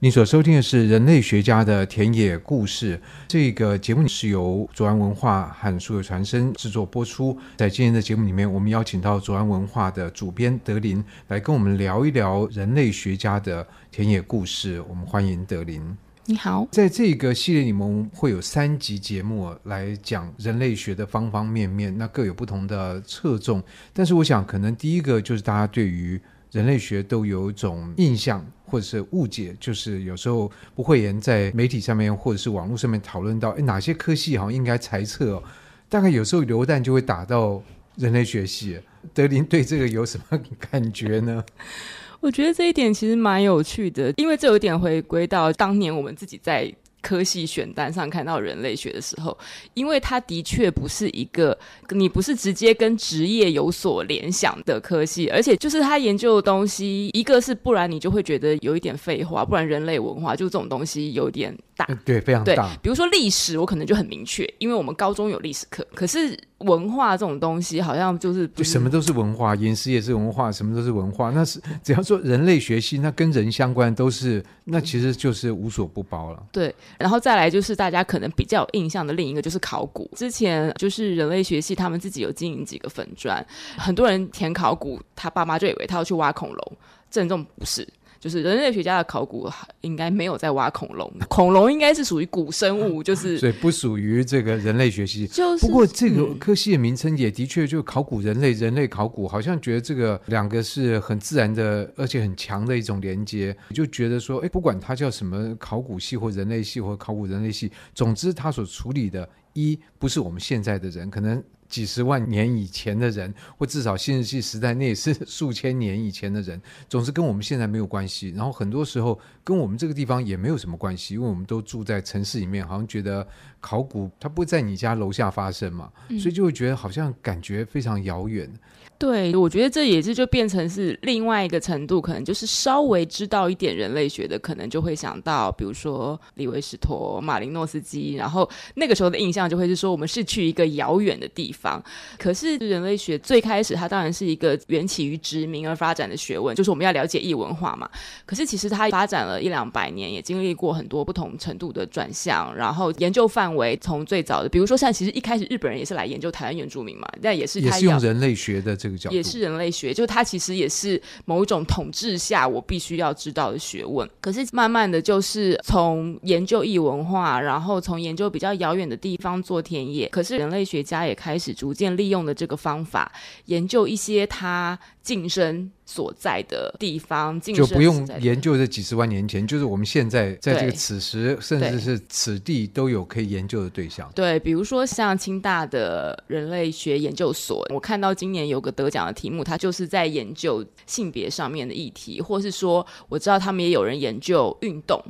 你所收听的是《人类学家的田野故事》这个节目是由左岸文化和数位传声制作播出。在今天的节目里面，我们邀请到左岸文化的主编德林来跟我们聊一聊人类学家的田野故事。我们欢迎德林。你好，在这个系列里面，会有三集节目来讲人类学的方方面面，那各有不同的侧重。但是，我想可能第一个就是大家对于人类学都有一种印象或者是误解，就是有时候不讳言在媒体上面或者是网络上面讨论到，哎，哪些科系好像应该裁测哦，大概有时候流弹就会打到人类学系。德林对这个有什么感觉呢？我觉得这一点其实蛮有趣的，因为这有点回归到当年我们自己在。科系选单上看到人类学的时候，因为它的确不是一个你不是直接跟职业有所联想的科系，而且就是他研究的东西，一个是不然你就会觉得有一点废话，不然人类文化就这种东西有点大，对，非常大。比如说历史，我可能就很明确，因为我们高中有历史课，可是。文化这种东西，好像就是就什么都是文化，饮食也是文化，什么都是文化。那是只要说人类学系，那跟人相关都是，那其实就是无所不包了。对，然后再来就是大家可能比较有印象的另一个就是考古。之前就是人类学系，他们自己有经营几个粉砖，很多人填考古，他爸妈就以为他要去挖恐龙，正中不是。就是人类学家的考古应该没有在挖恐龙，恐龙应该是属于古生物，就是所以不属于这个人类学系。就是不过这个科系的名称也的确就考古人类，人类考古，好像觉得这个两个是很自然的，而且很强的一种连接。就觉得说，哎，不管它叫什么考古系或人类系或考古人类系，总之它所处理的，一不是我们现在的人，可能。几十万年以前的人，或至少新石器时代那也是数千年以前的人，总是跟我们现在没有关系。然后很多时候跟我们这个地方也没有什么关系，因为我们都住在城市里面，好像觉得考古它不会在你家楼下发生嘛，所以就会觉得好像感觉非常遥远。对，我觉得这也是就变成是另外一个程度，可能就是稍微知道一点人类学的，可能就会想到，比如说李维史陀、马林诺斯基，然后那个时候的印象就会是说，我们是去一个遥远的地方。可是人类学最开始它当然是一个缘起于殖民而发展的学问，就是我们要了解异文化嘛。可是其实它发展了一两百年，也经历过很多不同程度的转向，然后研究范围从最早的，比如说像其实一开始日本人也是来研究台湾原住民嘛，但也是他也是用人类学的这。也是人类学，就它其实也是某一种统治下我必须要知道的学问。可是慢慢的就是从研究异文化，然后从研究比较遥远的地方做田野。可是人类学家也开始逐渐利用的这个方法，研究一些他晋升所在的地方，就不用研究这几十万年前，就是我们现在在这个此时，甚至是此地都有可以研究的对象。对，比如说像清大的人类学研究所，我看到今年有个得奖的题目，它就是在研究性别上面的议题，或是说我知道他们也有人研究运动。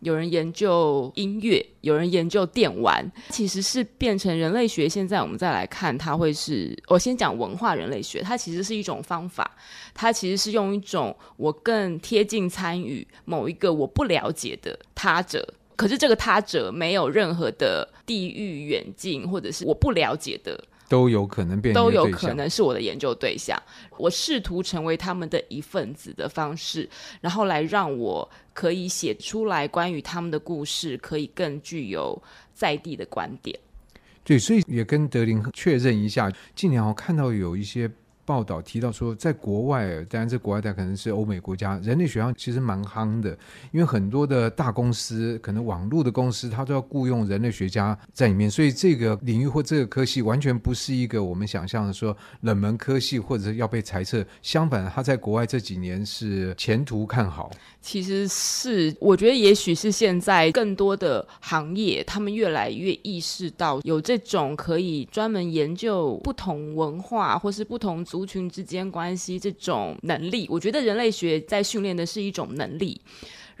有人研究音乐，有人研究电玩，其实是变成人类学。现在我们再来看，它会是我先讲文化人类学，它其实是一种方法，它其实是用一种我更贴近参与某一个我不了解的他者，可是这个他者没有任何的地域远近，或者是我不了解的。都有可能变，都有可能是我的研究对象。我试图成为他们的一份子的方式，然后来让我可以写出来关于他们的故事，可以更具有在地的观点。对，所以也跟德林确认一下，近年我看到有一些。报道提到说，在国外，当然这国外它可能是欧美国家，人类学上其实蛮夯的，因为很多的大公司，可能网络的公司，它都要雇佣人类学家在里面，所以这个领域或这个科系完全不是一个我们想象的说冷门科系，或者是要被裁撤。相反，它在国外这几年是前途看好。其实是，我觉得也许是现在更多的行业，他们越来越意识到有这种可以专门研究不同文化或是不同族。族群之间关系这种能力，我觉得人类学在训练的是一种能力。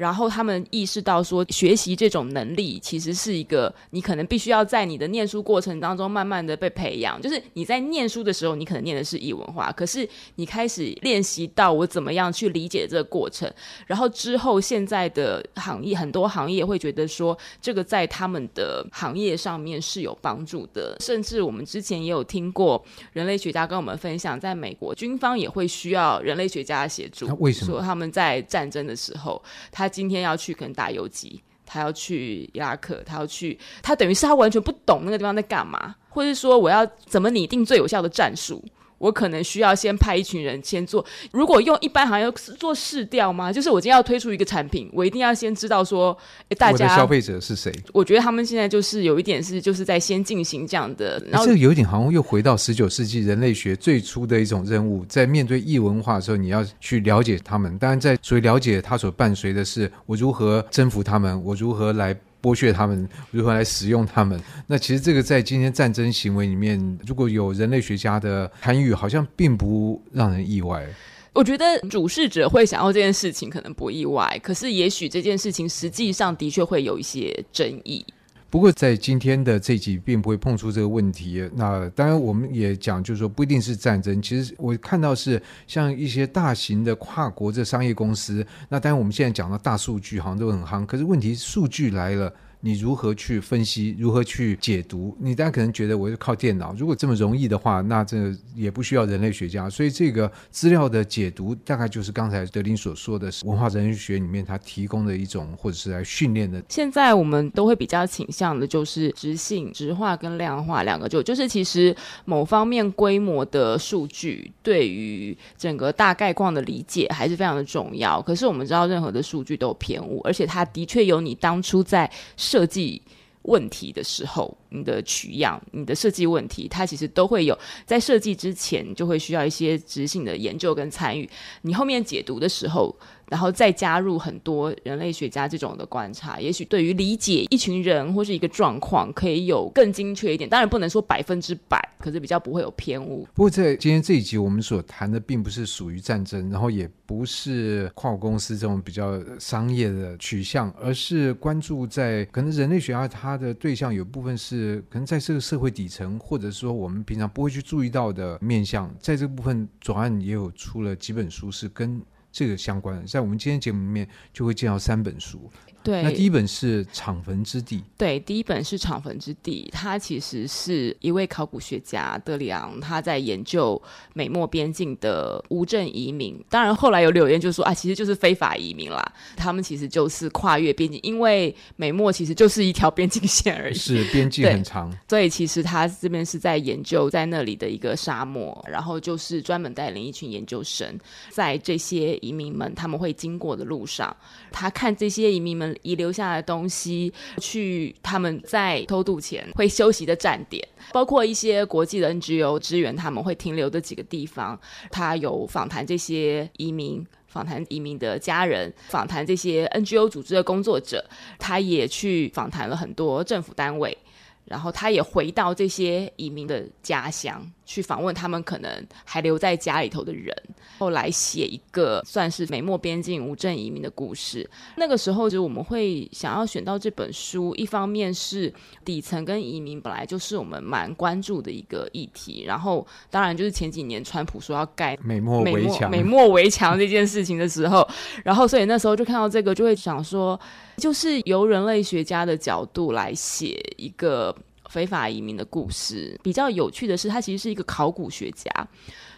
然后他们意识到说，学习这种能力其实是一个你可能必须要在你的念书过程当中慢慢的被培养。就是你在念书的时候，你可能念的是异文化，可是你开始练习到我怎么样去理解这个过程。然后之后，现在的行业很多行业会觉得说，这个在他们的行业上面是有帮助的。甚至我们之前也有听过人类学家跟我们分享，在美国军方也会需要人类学家协助。为什么？说他们在战争的时候，他今天要去可能打游击，他要去伊拉克，他要去，他等于是他完全不懂那个地方在干嘛，或者说我要怎么拟定最有效的战术。我可能需要先派一群人先做。如果用一般行业做试调吗？就是我今天要推出一个产品，我一定要先知道说，诶，大家消费者是谁？我觉得他们现在就是有一点是，就是在先进行这样的。然后这个有一点好像又回到十九世纪人类学最初的一种任务，在面对异文化的时候，你要去了解他们。当然，在所以了解它所伴随的是，我如何征服他们，我如何来。剥削他们，如何来使用他们？那其实这个在今天战争行为里面，如果有人类学家的参与，好像并不让人意外。我觉得主事者会想要这件事情，可能不意外。可是，也许这件事情实际上的确会有一些争议。不过，在今天的这集并不会碰出这个问题。那当然，我们也讲，就是说不一定是战争。其实我看到是像一些大型的跨国的商业公司。那当然，我们现在讲到大数据，好像都很夯。可是问题，数据来了。你如何去分析？如何去解读？你大家可能觉得我是靠电脑，如果这么容易的话，那这也不需要人类学家。所以这个资料的解读，大概就是刚才德林所说的文化人类学里面它提供的一种，或者是来训练的。现在我们都会比较倾向的就是质性、质化跟量化两个，就就是其实某方面规模的数据对于整个大概况的理解还是非常的重要。可是我们知道，任何的数据都有偏误，而且它的确有你当初在。设计问题的时候，你的取样、你的设计问题，它其实都会有在设计之前就会需要一些执行的研究跟参与。你后面解读的时候，然后再加入很多人类学家这种的观察，也许对于理解一群人或是一个状况，可以有更精确一点。当然不能说百分之百，可是比较不会有偏误。不过在今天这一集，我们所谈的并不是属于战争，然后也不是跨国公司这种比较商业的取向，而是关注在可能人类学家他的对象有部分是可能在这个社会底层，或者说我们平常不会去注意到的面向。在这部分，左岸也有出了几本书是跟。这个相关的，在我们今天节目里面就会见到三本书。对，那第一本是《厂坟之地》。对，第一本是《厂坟之地》，它其实是一位考古学家德里昂，他在研究美墨边境的无证移民。当然，后来有留言就说啊，其实就是非法移民啦。他们其实就是跨越边境，因为美墨其实就是一条边境线而已。是边境很长，所以其实他这边是在研究在那里的一个沙漠，然后就是专门带领一群研究生，在这些移民们他们会经过的路上，他看这些移民们。遗留下的东西，去他们在偷渡前会休息的站点，包括一些国际的 NGO 支援他们会停留的几个地方。他有访谈这些移民，访谈移民的家人，访谈这些 NGO 组织的工作者。他也去访谈了很多政府单位，然后他也回到这些移民的家乡。去访问他们可能还留在家里头的人，后来写一个算是美墨边境无证移民的故事。那个时候，就我们会想要选到这本书，一方面是底层跟移民本来就是我们蛮关注的一个议题，然后当然就是前几年川普说要盖美墨围墙、美墨围墙这件事情的时候，然后所以那时候就看到这个，就会想说，就是由人类学家的角度来写一个。非法移民的故事比较有趣的是，他其实是一个考古学家。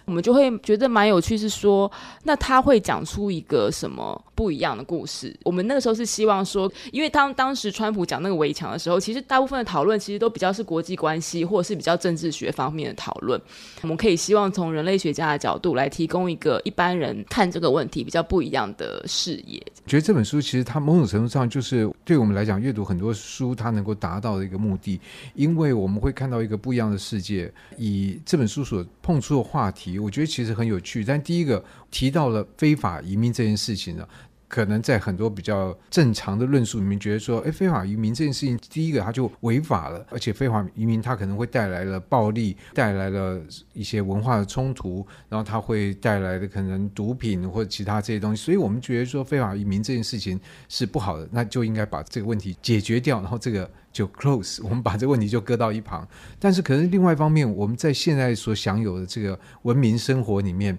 我们就会觉得蛮有趣，是说，那他会讲出一个什么不一样的故事？我们那个时候是希望说，因为当当时川普讲那个围墙的时候，其实大部分的讨论其实都比较是国际关系或者是比较政治学方面的讨论。我们可以希望从人类学家的角度来提供一个一般人看这个问题比较不一样的视野。觉得这本书其实它某种程度上就是对我们来讲，阅读很多书它能够达到的一个目的，因为我们会看到一个不一样的世界。以这本书所碰触的话题。我觉得其实很有趣，但第一个提到了非法移民这件事情呢，可能在很多比较正常的论述里面，觉得说，哎，非法移民这件事情，第一个它就违法了，而且非法移民它可能会带来了暴力，带来了一些文化的冲突，然后它会带来的可能毒品或者其他这些东西，所以我们觉得说非法移民这件事情是不好的，那就应该把这个问题解决掉，然后这个。就 close，我们把这个问题就搁到一旁。但是，可能另外一方面，我们在现在所享有的这个文明生活里面，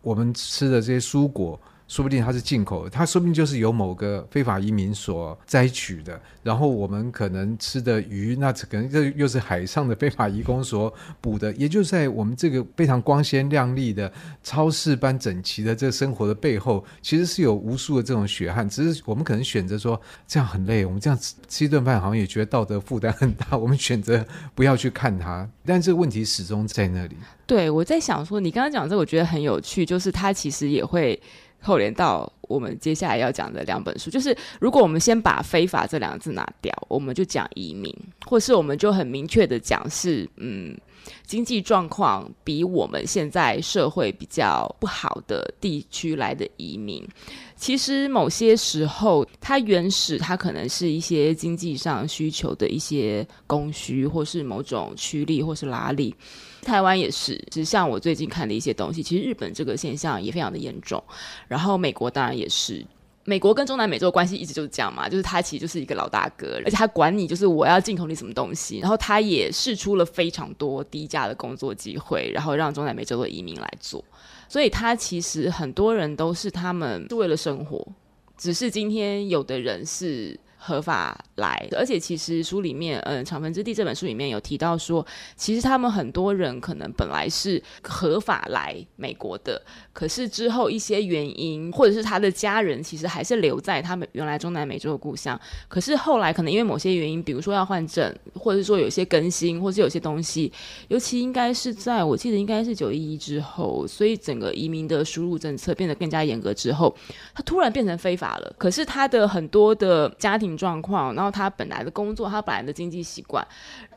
我们吃的这些蔬果，说不定它是进口的，它说不定就是由某个非法移民所摘取的。然后我们可能吃的鱼，那可能这又是海上的非法移工所捕的。也就是在我们这个非常光鲜亮丽的超市般整齐的这个生活的背后，其实是有无数的这种血汗。只是我们可能选择说这样很累，我们这样吃吃一顿饭好像也觉得道德负担很大，我们选择不要去看它。但这个问题始终在那里。对，我在想说，你刚刚讲这，我觉得很有趣，就是它其实也会。扣连到我们接下来要讲的两本书，就是如果我们先把“非法”这两个字拿掉，我们就讲移民，或是我们就很明确的讲是，嗯，经济状况比我们现在社会比较不好的地区来的移民。其实某些时候，它原始它可能是一些经济上需求的一些供需，或是某种驱力，或是拉力。台湾也是，其实像我最近看的一些东西，其实日本这个现象也非常的严重。然后美国当然也是，美国跟中南美洲的关系一直就是这样嘛，就是他其实就是一个老大哥，而且他管你就是我要进口你什么东西，然后他也试出了非常多低价的工作机会，然后让中南美洲的移民来做。所以他其实很多人都是他们是为了生活，只是今天有的人是。合法来，而且其实书里面，嗯，《长坟之地》这本书里面有提到说，其实他们很多人可能本来是合法来美国的，可是之后一些原因，或者是他的家人其实还是留在他们原来中南美洲的故乡，可是后来可能因为某些原因，比如说要换证，或者是说有些更新，或是有些东西，尤其应该是在我记得应该是九一一之后，所以整个移民的输入政策变得更加严格之后，他突然变成非法了，可是他的很多的家庭。状况，然后他本来的工作，他本来的经济习惯，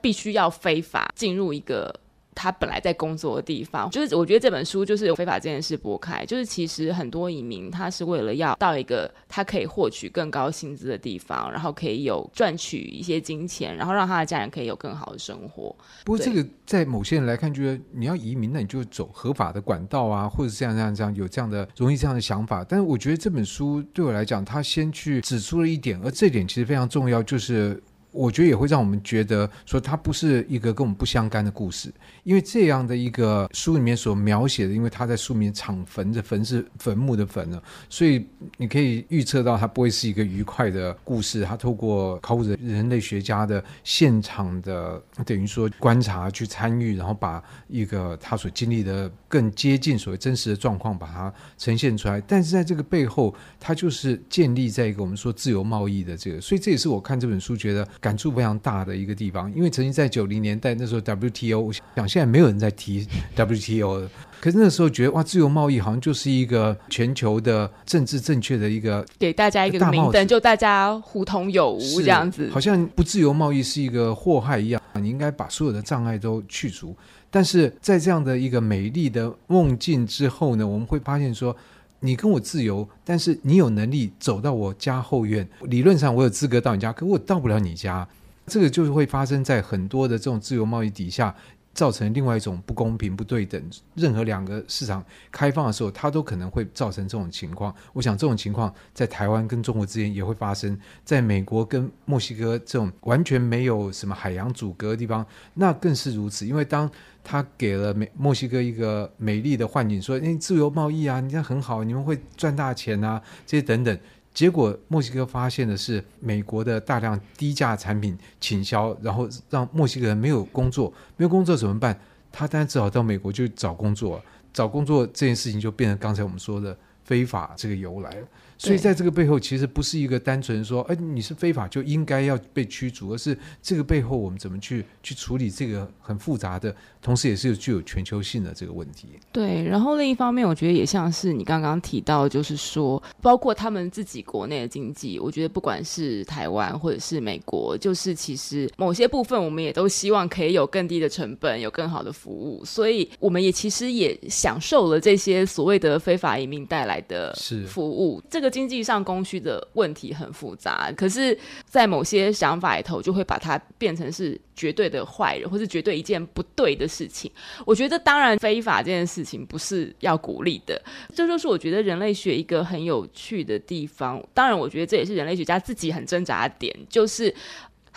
必须要非法进入一个他本来在工作的地方。就是我觉得这本书就是有非法这件事拨开，就是其实很多移民他是为了要到一个他可以获取更高薪资的地方，然后可以有赚取一些金钱，然后让他的家人可以有更好的生活。不过这个在某些人来看，觉得你要移民，那你就走合法的管道啊，或者这样这样这样，有这样的容易这样的想法。但是我觉得这本书对我来讲，他先去指出了一点，而这点其实非常重要，就是。我觉得也会让我们觉得说，它不是一个跟我们不相干的故事，因为这样的一个书里面所描写的，因为他在书里面抢坟的坟是坟墓的坟呢，所以你可以预测到它不会是一个愉快的故事。他透过考古人人类学家的现场的等于说观察去参与，然后把一个他所经历的更接近所谓真实的状况把它呈现出来。但是在这个背后，它就是建立在一个我们说自由贸易的这个，所以这也是我看这本书觉得。感触非常大的一个地方，因为曾经在九零年代那时候 WTO，我想现在没有人在提 WTO 了，可是那时候觉得哇，自由贸易好像就是一个全球的政治正确的一个，给大家一个明灯，就大家互通有无这样子，好像不自由贸易是一个祸害一样，你应该把所有的障碍都去除。但是在这样的一个美丽的梦境之后呢，我们会发现说。你跟我自由，但是你有能力走到我家后院，理论上我有资格到你家，可我到不了你家，这个就是会发生在很多的这种自由贸易底下，造成另外一种不公平、不对等。任何两个市场开放的时候，它都可能会造成这种情况。我想这种情况在台湾跟中国之间也会发生，在美国跟墨西哥这种完全没有什么海洋阻隔的地方，那更是如此。因为当他给了美墨西哥一个美丽的幻景，说：“诶，自由贸易啊，你这很好，你们会赚大钱啊，这些等等。”结果墨西哥发现的是美国的大量低价产品倾销，然后让墨西哥人没有工作，没有工作怎么办？他当然只好到美国去找工作，找工作这件事情就变成刚才我们说的非法这个由来。所以在这个背后，其实不是一个单纯说，哎，你是非法就应该要被驱逐，而是这个背后我们怎么去去处理这个很复杂的，同时也是具有全球性的这个问题。对，然后另一方面，我觉得也像是你刚刚提到，就是说，包括他们自己国内的经济，我觉得不管是台湾或者是美国，就是其实某些部分，我们也都希望可以有更低的成本，有更好的服务，所以我们也其实也享受了这些所谓的非法移民带来的服务，这个。经济上供需的问题很复杂，可是，在某些想法里头，就会把它变成是绝对的坏人，或是绝对一件不对的事情。我觉得，当然，非法这件事情不是要鼓励的。这就是我觉得人类学一个很有趣的地方。当然，我觉得这也是人类学家自己很挣扎的点，就是。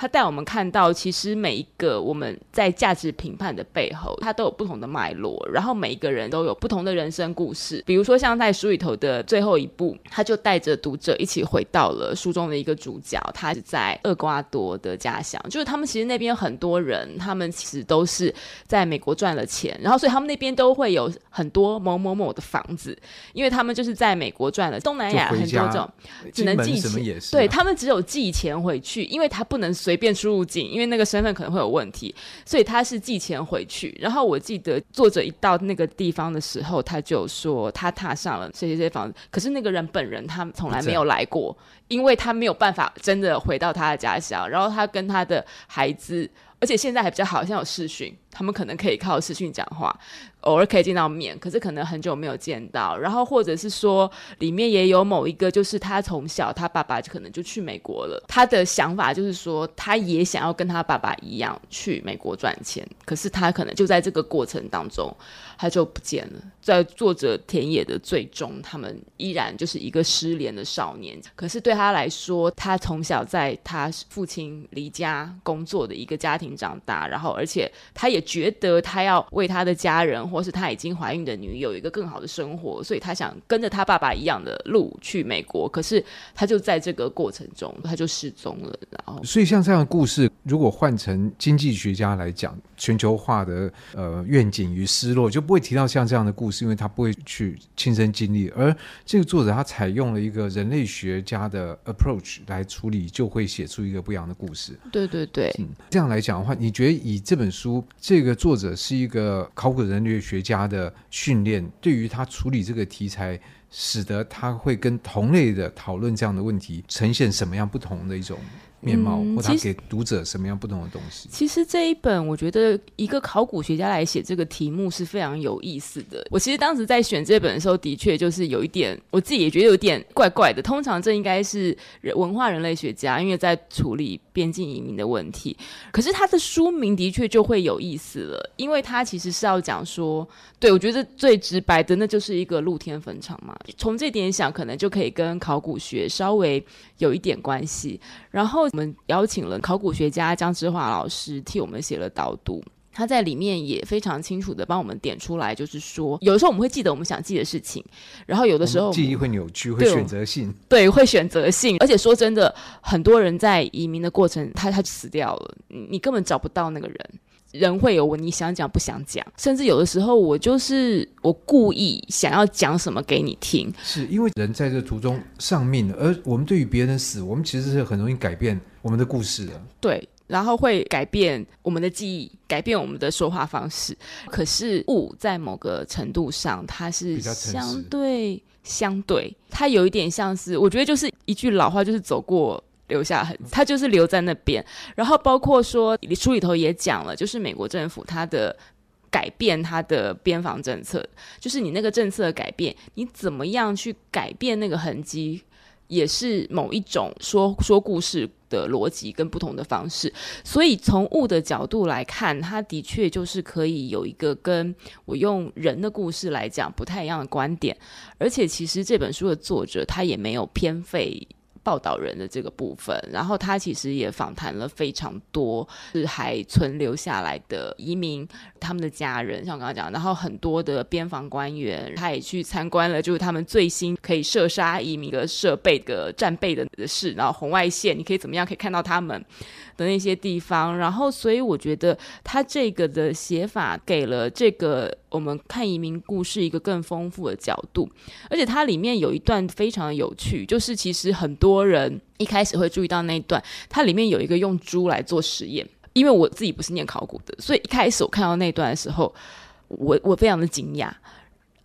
他带我们看到，其实每一个我们在价值评判的背后，它都有不同的脉络，然后每一个人都有不同的人生故事。比如说，像在书里头的最后一部，他就带着读者一起回到了书中的一个主角，他是在厄瓜多的家乡，就是他们其实那边很多人，他们其实都是在美国赚了钱，然后所以他们那边都会有很多某某某的房子，因为他们就是在美国赚了。东南亚很多种只能寄钱，啊、对他们只有寄钱回去，因为他不能随 随便出入境，因为那个身份可能会有问题，所以他是寄钱回去。然后我记得作者一到那个地方的时候，他就说他踏上了这些这些房子，可是那个人本人他从来没有来过，因为他没有办法真的回到他的家乡。然后他跟他的孩子，而且现在还比较好，像有视讯，他们可能可以靠视讯讲话。偶尔可以见到面，可是可能很久没有见到。然后或者是说，里面也有某一个，就是他从小他爸爸就可能就去美国了。他的想法就是说，他也想要跟他爸爸一样去美国赚钱。可是他可能就在这个过程当中，他就不见了。在作者田野的最终，他们依然就是一个失联的少年。可是对他来说，他从小在他父亲离家工作的一个家庭长大，然后而且他也觉得他要为他的家人。或是他已经怀孕的女友有一个更好的生活，所以他想跟着他爸爸一样的路去美国。可是他就在这个过程中，他就失踪了。然后，所以像这样的故事，如果换成经济学家来讲，全球化的呃愿景与失落，就不会提到像这样的故事，因为他不会去亲身经历。而这个作者他采用了一个人类学家的 approach 来处理，就会写出一个不一样的故事。对对对，嗯，这样来讲你觉得以这本书，这个作者是一个考古人类学家的训练，对于他处理这个题材，使得他会跟同类的讨论这样的问题，呈现什么样不同的一种面貌，嗯、或他给读者什么样不同的东西？其实这一本，我觉得一个考古学家来写这个题目是非常有意思的。我其实当时在选这本的时候，的确就是有一点，我自己也觉得有点怪怪的。通常这应该是文化人类学家，因为在处理边境移民的问题。可是他的书名的确就会有意思了，因为他其实是要讲说，对，我觉得最直白的，那就是一个露天坟场嘛。从这点想，可能就可以跟考古学稍微有一点关系。然后。我们邀请了考古学家江之华老师替我们写了导读，他在里面也非常清楚的帮我们点出来，就是说，有的时候我们会记得我们想记的事情，然后有的时候记忆会扭曲，会选择性，对，会选择性。而且说真的，很多人在移民的过程，他他就死掉了，你根本找不到那个人。人会有我，你想讲不想讲，甚至有的时候我就是我故意想要讲什么给你听，是因为人在这途中丧命，而我们对于别人死，我们其实是很容易改变我们的故事的。对，然后会改变我们的记忆，改变我们的说话方式。可是物在某个程度上，它是相对相对，它有一点像是，我觉得就是一句老话，就是走过。留下痕迹，他就是留在那边。然后包括说，书里头也讲了，就是美国政府它的改变，它的边防政策，就是你那个政策的改变，你怎么样去改变那个痕迹，也是某一种说说故事的逻辑跟不同的方式。所以从物的角度来看，它的确就是可以有一个跟我用人的故事来讲不太一样的观点。而且其实这本书的作者他也没有偏废。报道人的这个部分，然后他其实也访谈了非常多是还存留下来的移民，他们的家人，像我刚刚讲，然后很多的边防官员，他也去参观了，就是他们最新可以射杀移民的设备的战备的的事，然后红外线你可以怎么样可以看到他们的那些地方，然后所以我觉得他这个的写法给了这个我们看移民故事一个更丰富的角度，而且它里面有一段非常的有趣，就是其实很多。人一开始会注意到那一段，它里面有一个用猪来做实验。因为我自己不是念考古的，所以一开始我看到那段的时候，我我非常的惊讶。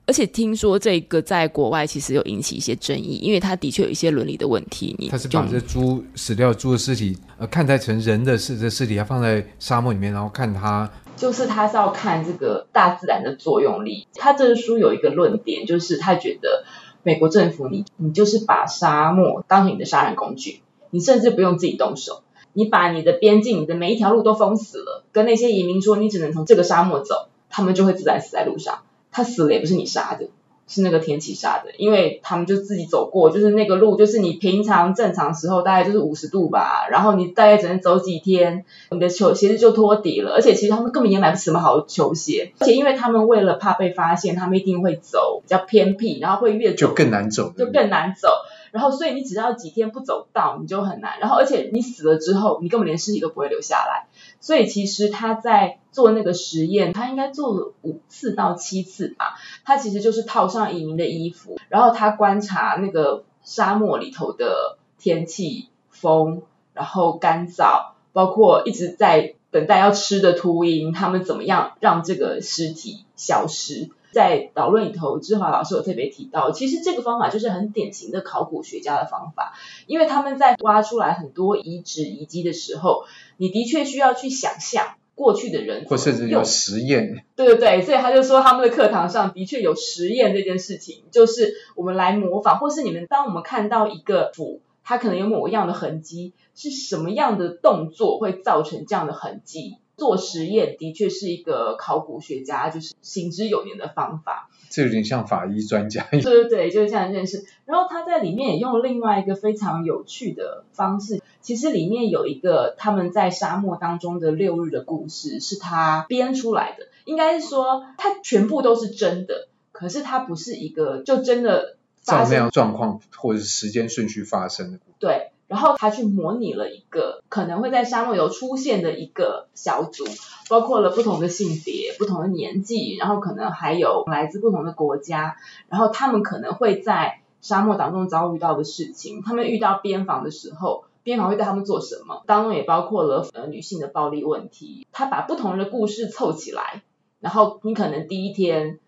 而且听说这个在国外其实有引起一些争议，因为它的确有一些伦理的问题。你他是把这猪死掉猪的尸体，呃，看待成人的尸的尸体，要放在沙漠里面，然后看它，就是他是要看这个大自然的作用力。他这个书有一个论点，就是他觉得。美国政府，你你就是把沙漠当成你的杀人工具，你甚至不用自己动手，你把你的边境、你的每一条路都封死了，跟那些移民说你只能从这个沙漠走，他们就会自然死在路上。他死了也不是你杀的，是那个天气杀的，因为他们就自己走过，就是那个路，就是你平常正常时候大概就是五十度吧，然后你大概只能走几天，你的球鞋子就脱底了，而且其实他们根本也买不起什么好球鞋，而且因为他们为了怕被发现，他们一定会走比较偏僻，然后会越走就更难走，就更难走，然后所以你只要几天不走到，你就很难，然后而且你死了之后，你根本连尸体都不会留下来，所以其实他在。做那个实验，他应该做了五次到七次吧。他其实就是套上移民的衣服，然后他观察那个沙漠里头的天气、风，然后干燥，包括一直在等待要吃的秃鹰，他们怎么样让这个尸体消失。在导论里头，志华老师有特别提到，其实这个方法就是很典型的考古学家的方法，因为他们在挖出来很多遗址遗迹的时候，你的确需要去想象。过去的人，或甚至有实验，对对对，所以他就说他们的课堂上的确有实验这件事情，就是我们来模仿，或是你们当我们看到一个斧，它可能有某样的痕迹，是什么样的动作会造成这样的痕迹？做实验的确是一个考古学家就是行之有年的方法。这有点像法医专家。对对对，就是这样一件事。然后他在里面也用另外一个非常有趣的方式。其实里面有一个他们在沙漠当中的六日的故事，是他编出来的。应该是说，他全部都是真的，可是他不是一个就真的照那样状况或者是时间顺序发生的。对。然后他去模拟了一个可能会在沙漠有出现的一个小组，包括了不同的性别、不同的年纪，然后可能还有来自不同的国家，然后他们可能会在沙漠当中遭遇到的事情。他们遇到边防的时候，边防会对他们做什么？当中也包括了呃女性的暴力问题。他把不同的故事凑起来，然后你可能第一天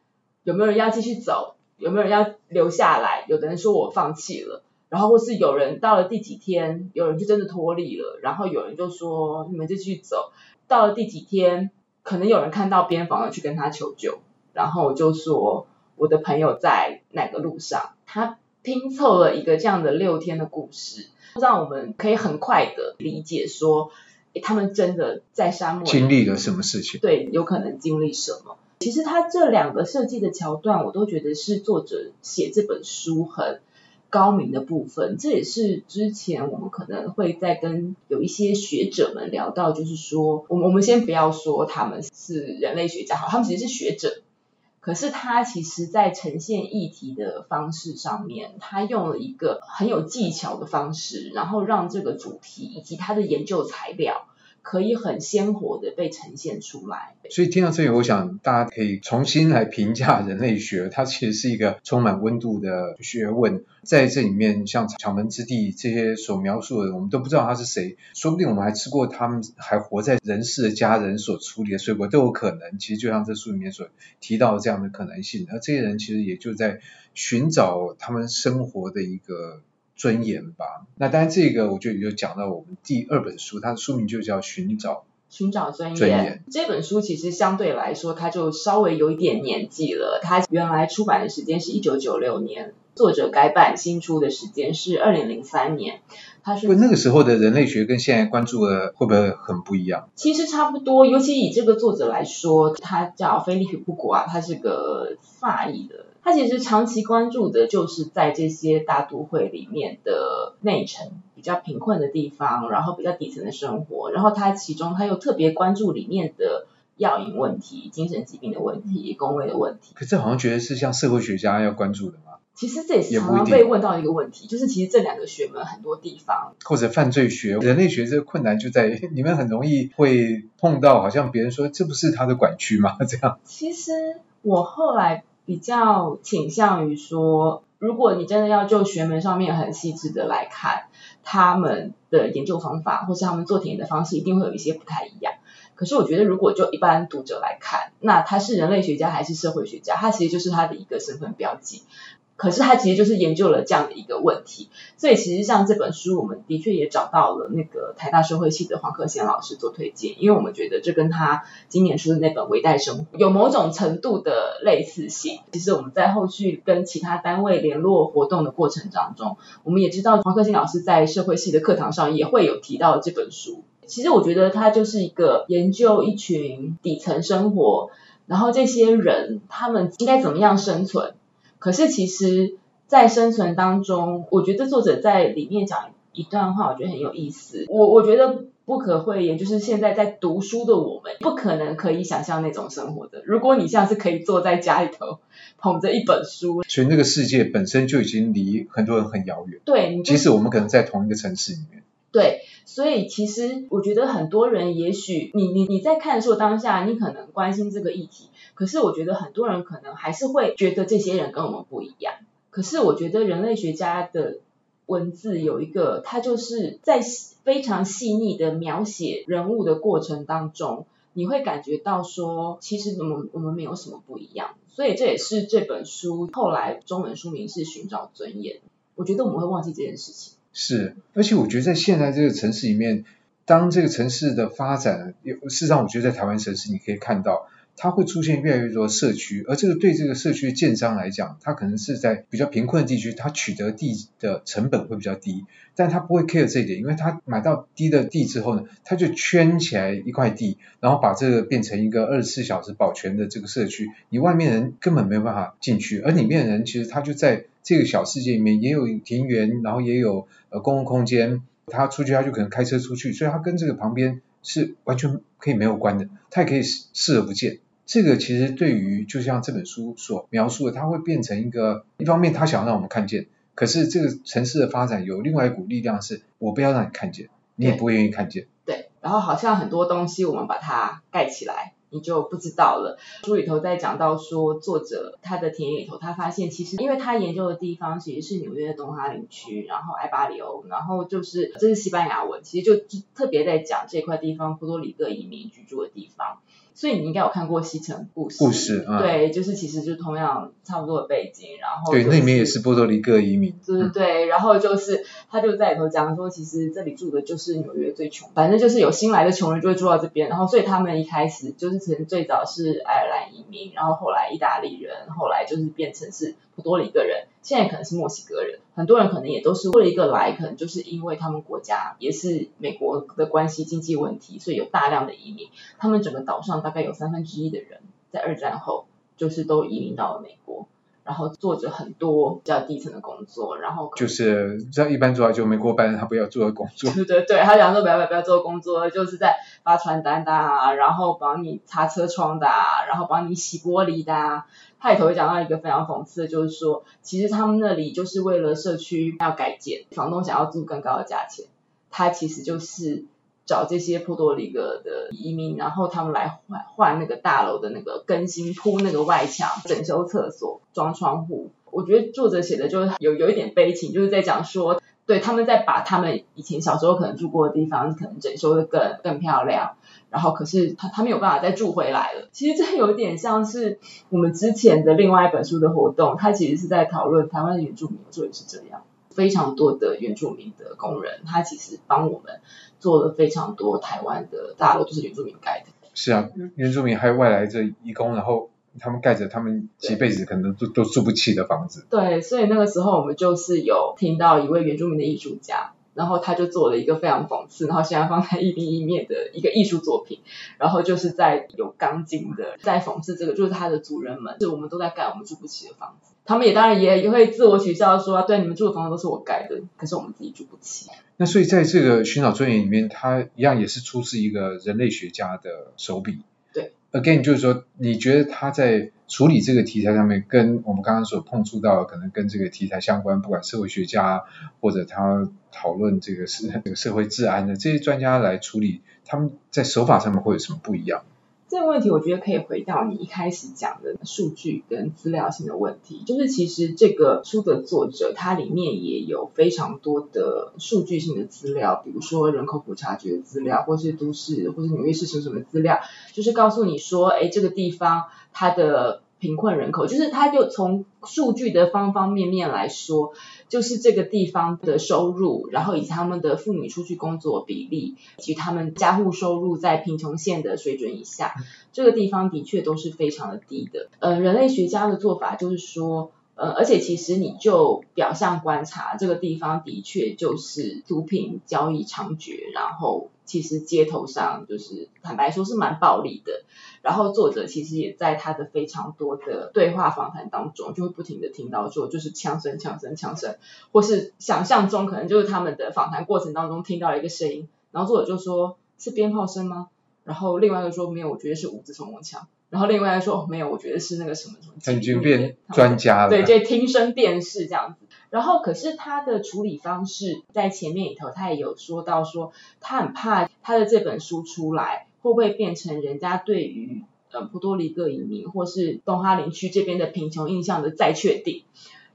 有没有人要继续走？有没有人要留下来？有的人说我放弃了。然后或是有人到了第几天，有人就真的脱离了，然后有人就说你们就去走。到了第几天，可能有人看到边防了去跟他求救，然后就说我的朋友在哪个路上，他拼凑了一个这样的六天的故事，让我们可以很快的理解说，诶他们真的在沙漠经历了什么事情？对，有可能经历什么？其实他这两个设计的桥段，我都觉得是作者写这本书很。高明的部分，这也是之前我们可能会在跟有一些学者们聊到，就是说，我们我们先不要说他们是人类学家好，他们其实是学者，可是他其实在呈现议题的方式上面，他用了一个很有技巧的方式，然后让这个主题以及他的研究材料。可以很鲜活的被呈现出来。所以听到这里，我想大家可以重新来评价人类学，它其实是一个充满温度的学问。在这里面，像巧门之地这些所描述的，我们都不知道他是谁，说不定我们还吃过他们还活在人世的家人所处理的水果都有可能。其实就像这书里面所提到的这样的可能性，而这些人其实也就在寻找他们生活的一个。尊严吧。那当然，这个我就也就讲到我们第二本书，它的书名就叫《寻找寻找尊严》。这本书其实相对来说，它就稍微有一点年纪了。它原来出版的时间是一九九六年，作者改版新出的时间是二零零三年。它是那个时候的人类学跟现在关注的会不会很不一样？其实差不多，尤其以这个作者来说，他叫菲利普·布古啊，他是个法裔的。他其实长期关注的就是在这些大都会里面的内城比较贫困的地方，然后比较底层的生活，然后他其中他又特别关注里面的药瘾问题、精神疾病的问题、工位的问题。可这好像觉得是像社会学家要关注的吗？其实这也是常常被问到一个问题，就是其实这两个学门很多地方，或者犯罪学、人类学这个困难就在你们很容易会碰到，好像别人说这不是他的管区吗？这样。其实我后来。比较倾向于说，如果你真的要就学门上面很细致的来看，他们的研究方法或是他们做田野的方式，一定会有一些不太一样。可是我觉得，如果就一般读者来看，那他是人类学家还是社会学家，他其实就是他的一个身份标记。可是他其实就是研究了这样的一个问题，所以其实像这本书，我们的确也找到了那个台大社会系的黄克贤老师做推荐，因为我们觉得这跟他今年出的那本《微代生活》有某种程度的类似性。其实我们在后续跟其他单位联络活动的过程当中，我们也知道黄克贤老师在社会系的课堂上也会有提到这本书。其实我觉得他就是一个研究一群底层生活，然后这些人他们应该怎么样生存。可是其实，在生存当中，我觉得作者在里面讲一段话，我觉得很有意思。我我觉得不可讳言，就是现在在读书的我们，不可能可以想象那种生活的。如果你像是可以坐在家里头捧着一本书，所以那个世界本身就已经离很多人很遥远。对，即使我们可能在同一个城市里面。对，所以其实我觉得很多人，也许你你你在看书当下，你可能关心这个议题，可是我觉得很多人可能还是会觉得这些人跟我们不一样。可是我觉得人类学家的文字有一个，他就是在非常细腻的描写人物的过程当中，你会感觉到说，其实我们我们没有什么不一样。所以这也是这本书后来中文书名是《寻找尊严》。我觉得我们会忘记这件事情。是，而且我觉得在现在这个城市里面，当这个城市的发展，事实上我觉得在台湾城市你可以看到，它会出现越来越多社区，而这个对这个社区的建商来讲，它可能是在比较贫困的地区，它取得地的成本会比较低，但他不会 care 这一点，因为他买到低的地之后呢，他就圈起来一块地，然后把这个变成一个二十四小时保全的这个社区，你外面人根本没有办法进去，而里面人其实他就在。这个小世界里面也有庭园，然后也有呃公共空间。他出去他就可能开车出去，所以他跟这个旁边是完全可以没有关的，他也可以视视而不见。这个其实对于就像这本书所描述的，它会变成一个一方面他想让我们看见，可是这个城市的发展有另外一股力量是，我不要让你看见，你也不会愿意看见。对，对，然后好像很多东西我们把它盖起来。你就不知道了。书里头在讲到说，作者他的田野里头，他发现其实，因为他研究的地方其实是纽约的东哈林区，然后埃巴里欧，然后就是这是西班牙文，其实就特别在讲这块地方波多黎各移民居住的地方。所以你应该有看过《西城故事》。故事啊，对，就是其实就同样差不多的背景，然后、就是、对，那里面也是波多黎各移民。对对对，然后就是他就在里头讲说，其实这里住的就是纽约最穷，反正就是有新来的穷人就会住到这边，然后所以他们一开始就是可能最早是爱尔兰移民，然后后来意大利人，后来就是变成是波多黎各人，现在可能是墨西哥人。很多人可能也都是为了一个来，可能就是因为他们国家也是美国的关系、经济问题，所以有大量的移民。他们整个岛上大概有三分之一的人在二战后就是都移民到了美国。然后做着很多比较低层的工作，然后就是像一般做就美国白人他不要做的工作。对对对，他讲说不要不要不要做工作，就是在发传单的啊，然后帮你擦车窗的啊，然后帮你洗玻璃的啊。他里头会讲到一个非常讽刺的，就是说其实他们那里就是为了社区要改建，房东想要租更高的价钱，他其实就是。找这些波多黎各的移民，然后他们来换换那个大楼的那个更新，铺那个外墙，整修厕所，装窗户。我觉得作者写的就是有有一点悲情，就是在讲说，对，他们在把他们以前小时候可能住过的地方，可能整修的更更漂亮，然后可是他他没有办法再住回来了。其实这有点像是我们之前的另外一本书的活动，它其实是在讨论台湾的原住民，所以是这样。非常多的原住民的工人，他其实帮我们做了非常多台湾的大楼，都是原住民盖的。是啊，原住民还有外来这义工，然后他们盖着他们几辈子可能都都住不起的房子。对，所以那个时候我们就是有听到一位原住民的艺术家。然后他就做了一个非常讽刺，然后现在放在一零一面的一个艺术作品，然后就是在有钢筋的，在讽刺这个，就是他的主人们，是我们都在盖我们住不起的房子，他们也当然也也会自我取笑说，对，你们住的房子都是我盖的，可是我们自己住不起。那所以在这个寻找尊严里面，他一样也是出自一个人类学家的手笔。，again 就是说，你觉得他在处理这个题材上面，跟我们刚刚所碰触到，可能跟这个题材相关，不管社会学家或者他讨论这个是这个社会治安的这些专家来处理，他们在手法上面会有什么不一样？这个问题我觉得可以回到你一开始讲的数据跟资料性的问题，就是其实这个书的作者他里面也有非常多的数据性的资料，比如说人口普查局的资料，或是都市或是纽约市什么什么资料，就是告诉你说，哎，这个地方它的。贫困人口，就是他就从数据的方方面面来说，就是这个地方的收入，然后以及他们的妇女出去工作比例，以及他们家户收入在贫穷线的水准以下，这个地方的确都是非常的低的。呃，人类学家的做法就是说，呃，而且其实你就表象观察，这个地方的确就是毒品交易猖獗，然后其实街头上就是坦白说是蛮暴力的。然后作者其实也在他的非常多的对话访谈当中，就会不停的听到说，就是枪声、枪声、枪声，或是想象中可能就是他们的访谈过程当中听到了一个声音，然后作者就说是鞭炮声吗？然后另外一个说没有，我觉得是五支冲锋枪。然后另外说、哦、没有，我觉得是那个什么什么，很就变专家了。对，就听声辨识这样子。然后可是他的处理方式在前面里头，他也有说到说，他很怕他的这本书出来会不会变成人家对于呃波多黎各移民或是东哈林区这边的贫穷印象的再确定。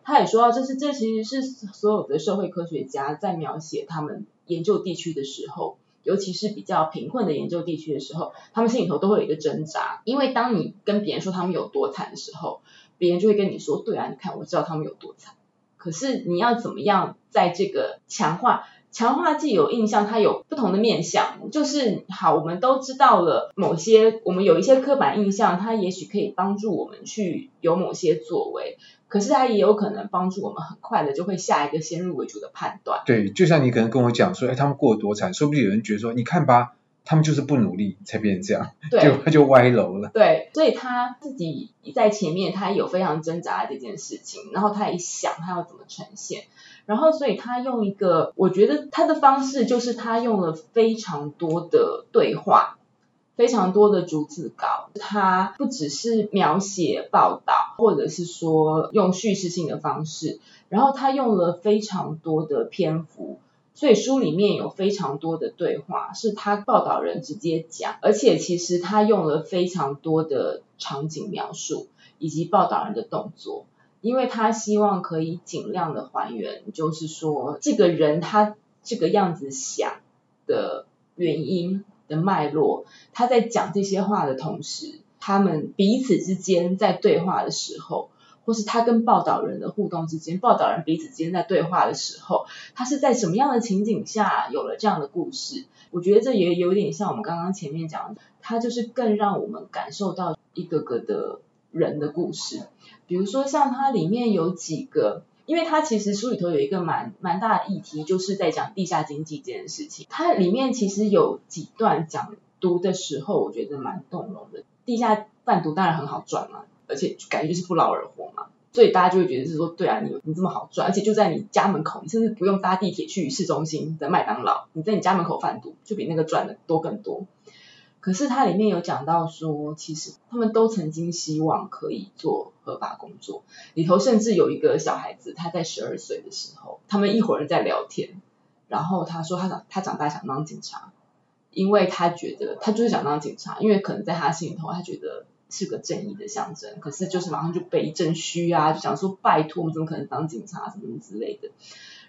他也说到，这是这其实是所有的社会科学家在描写他们研究地区的时候。尤其是比较贫困的研究地区的时候，他们心里头都会有一个挣扎，因为当你跟别人说他们有多惨的时候，别人就会跟你说：“对啊，你看我知道他们有多惨。”可是你要怎么样在这个强化强化既有印象，它有不同的面向，就是好，我们都知道了某些，我们有一些刻板印象，它也许可以帮助我们去有某些作为。可是它也有可能帮助我们很快的就会下一个先入为主的判断。对，就像你可能跟我讲说，哎，他们过得多惨，说不定有人觉得说，你看吧，他们就是不努力才变成这样，对，就他就歪楼了。对，所以他自己在前面他有非常挣扎的这件事情，然后他也想他要怎么呈现，然后所以他用一个，我觉得他的方式就是他用了非常多的对话。非常多的逐字稿，他不只是描写报道，或者是说用叙事性的方式，然后他用了非常多的篇幅，所以书里面有非常多的对话是他报道人直接讲，而且其实他用了非常多的场景描述以及报道人的动作，因为他希望可以尽量的还原，就是说这个人他这个样子想的原因。的脉络，他在讲这些话的同时，他们彼此之间在对话的时候，或是他跟报道人的互动之间，报道人彼此之间在对话的时候，他是在什么样的情景下有了这样的故事？我觉得这也有点像我们刚刚前面讲的，他就是更让我们感受到一个个的人的故事，比如说像它里面有几个。因为它其实书里头有一个蛮蛮大的议题，就是在讲地下经济这件事情。它里面其实有几段讲读的时候，我觉得蛮动容的。地下贩毒当然很好赚嘛，而且感觉就是不劳而获嘛，所以大家就会觉得是说，对啊，你你这么好赚，而且就在你家门口，你甚至不用搭地铁去市中心的麦当劳，你在你家门口贩毒，就比那个赚的多更多。可是它里面有讲到说，其实他们都曾经希望可以做合法工作。里头甚至有一个小孩子，他在十二岁的时候，他们一伙人在聊天，然后他说他长他长大想当警察，因为他觉得他就是想当警察，因为可能在他心里头，他觉得是个正义的象征。可是就是马上就被一阵虚啊，就想说拜托，我们怎么可能当警察什么之类的。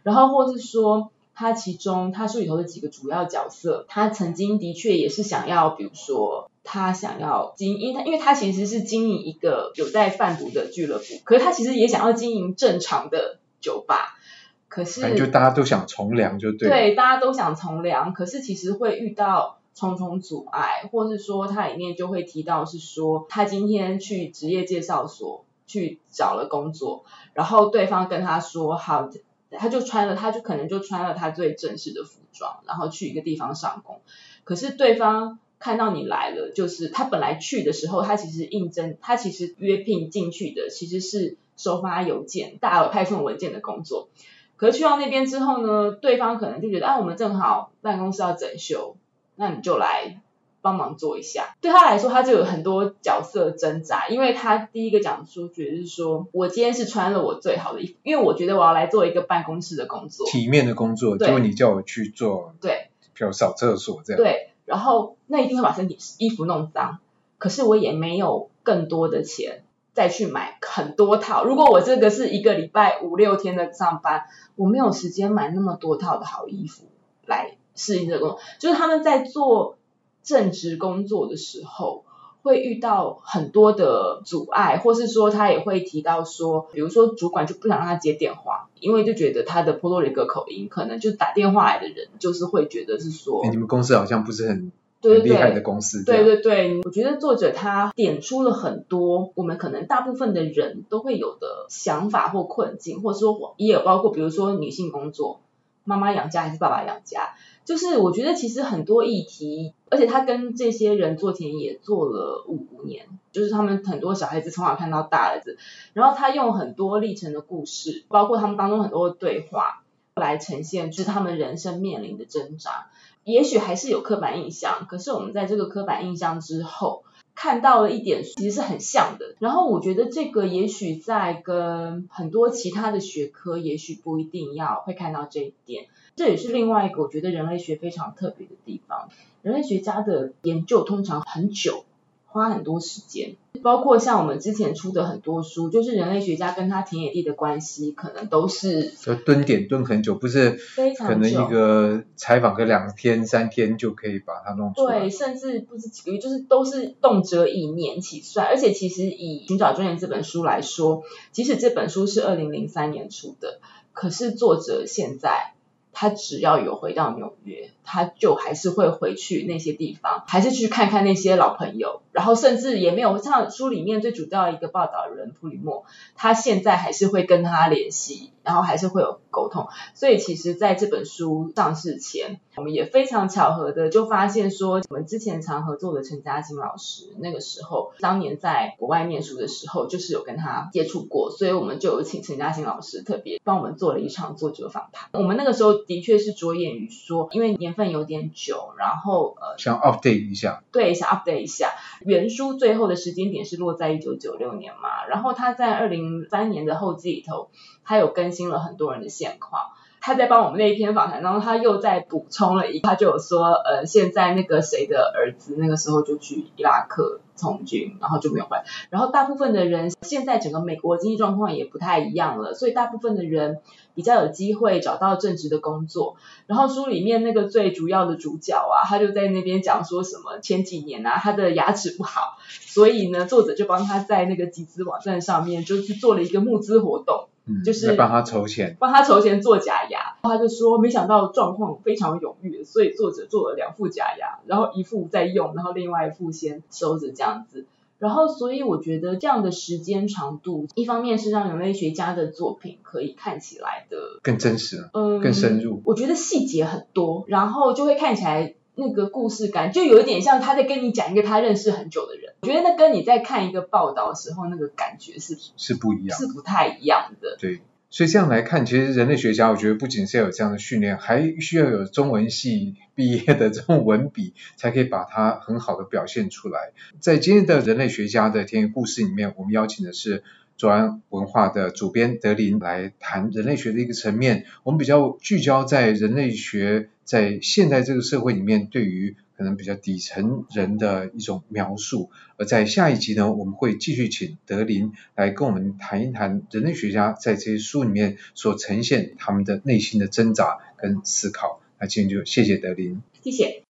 然后或是说。他其中，他书里头的几个主要角色，他曾经的确也是想要，比如说，他想要经营，因为他因为他其实是经营一个有在贩毒的俱乐部，可是他其实也想要经营正常的酒吧，可是就大家都想从良，就对，对，大家都想从良，可是其实会遇到重重阻碍，或是说他里面就会提到是说，他今天去职业介绍所去找了工作，然后对方跟他说好。他就穿了，他就可能就穿了他最正式的服装，然后去一个地方上工。可是对方看到你来了，就是他本来去的时候，他其实应征，他其实约聘进去的其实是收发邮件、大额派送文件的工作。可是去到那边之后呢，对方可能就觉得，啊，我们正好办公室要整修，那你就来。帮忙做一下，对他来说，他就有很多角色挣扎，因为他第一个讲出觉得是说，我今天是穿了我最好的衣服，因为我觉得我要来做一个办公室的工作，体面的工作，结果你叫我去做，对，比如扫厕所这样，对，然后那一定会把身体衣服弄脏，可是我也没有更多的钱再去买很多套，如果我这个是一个礼拜五六天的上班，我没有时间买那么多套的好衣服来适应这个工作，就是他们在做。正职工作的时候，会遇到很多的阻碍，或是说他也会提到说，比如说主管就不想让他接电话，因为就觉得他的波多黎各口音，可能就打电话来的人就是会觉得是说，欸、你们公司好像不是很很厉害的公司。对对对，我觉得作者他点出了很多我们可能大部分的人都会有的想法或困境，或者说也有包括比如说女性工作，妈妈养家还是爸爸养家，就是我觉得其实很多议题，而且他跟这些人做田野做了五年，就是他们很多小孩子从小看到大的，然后他用很多历程的故事，包括他们当中很多的对话。来呈现就是他们人生面临的挣扎，也许还是有刻板印象，可是我们在这个刻板印象之后看到了一点，其实是很像的。然后我觉得这个也许在跟很多其他的学科，也许不一定要会看到这一点。这也是另外一个我觉得人类学非常特别的地方。人类学家的研究通常很久。花很多时间，包括像我们之前出的很多书，就是人类学家跟他田野地的关系，可能都是要蹲点蹲很久，不是非常可能一个采访个两天三天就可以把它弄出来。对，甚至不是几个月，就是都是动辄以年起算。而且其实以寻找尊严这本书来说，即使这本书是二零零三年出的，可是作者现在。他只要有回到纽约，他就还是会回去那些地方，还是去看看那些老朋友，然后甚至也没有像书里面最主要一个报道人普里莫，他现在还是会跟他联系，然后还是会有沟通。所以其实在这本书上市前，我们也非常巧合的就发现说，我们之前常合作的陈嘉欣老师，那个时候当年在国外念书的时候，就是有跟他接触过，所以我们就有请陈嘉欣老师特别帮我们做了一场作者访谈。我们那个时候。的确是着眼于说，因为年份有点久，然后呃，想 update 一下，对，想 update 一下。原书最后的时间点是落在一九九六年嘛，然后他在二零三年的后记里头，他有更新了很多人的现况。他在帮我们那一篇访谈，当中他又再补充了一，他就有说，呃，现在那个谁的儿子那个时候就去伊拉克从军，然后就没有回来。然后大部分的人现在整个美国经济状况也不太一样了，所以大部分的人比较有机会找到正职的工作。然后书里面那个最主要的主角啊，他就在那边讲说什么前几年啊，他的牙齿不好，所以呢，作者就帮他在那个集资网站上面就是做了一个募资活动。嗯，就是帮他筹钱，帮他筹钱做假牙。他就说，没想到状况非常踊跃，所以作者做了两副假牙，然后一副在用，然后另外一副先收着这样子。然后，所以我觉得这样的时间长度，一方面是让人类学家的作品可以看起来的更真实，嗯，更深入。我觉得细节很多，然后就会看起来。那个故事感就有一点像他在跟你讲一个他认识很久的人，我觉得那跟你在看一个报道的时候那个感觉是是不一样，是不太一样的。对，所以这样来看，其实人类学家我觉得不仅是要有这样的训练，还需要有中文系毕业的这种文笔，才可以把它很好的表现出来。在今天的人类学家的田野故事里面，我们邀请的是左岸文化的主编德林来谈人类学的一个层面，我们比较聚焦在人类学。在现在这个社会里面，对于可能比较底层人的一种描述。而在下一集呢，我们会继续请德林来跟我们谈一谈人类学家在这些书里面所呈现他们的内心的挣扎跟思考。那今天就谢谢德林，谢谢。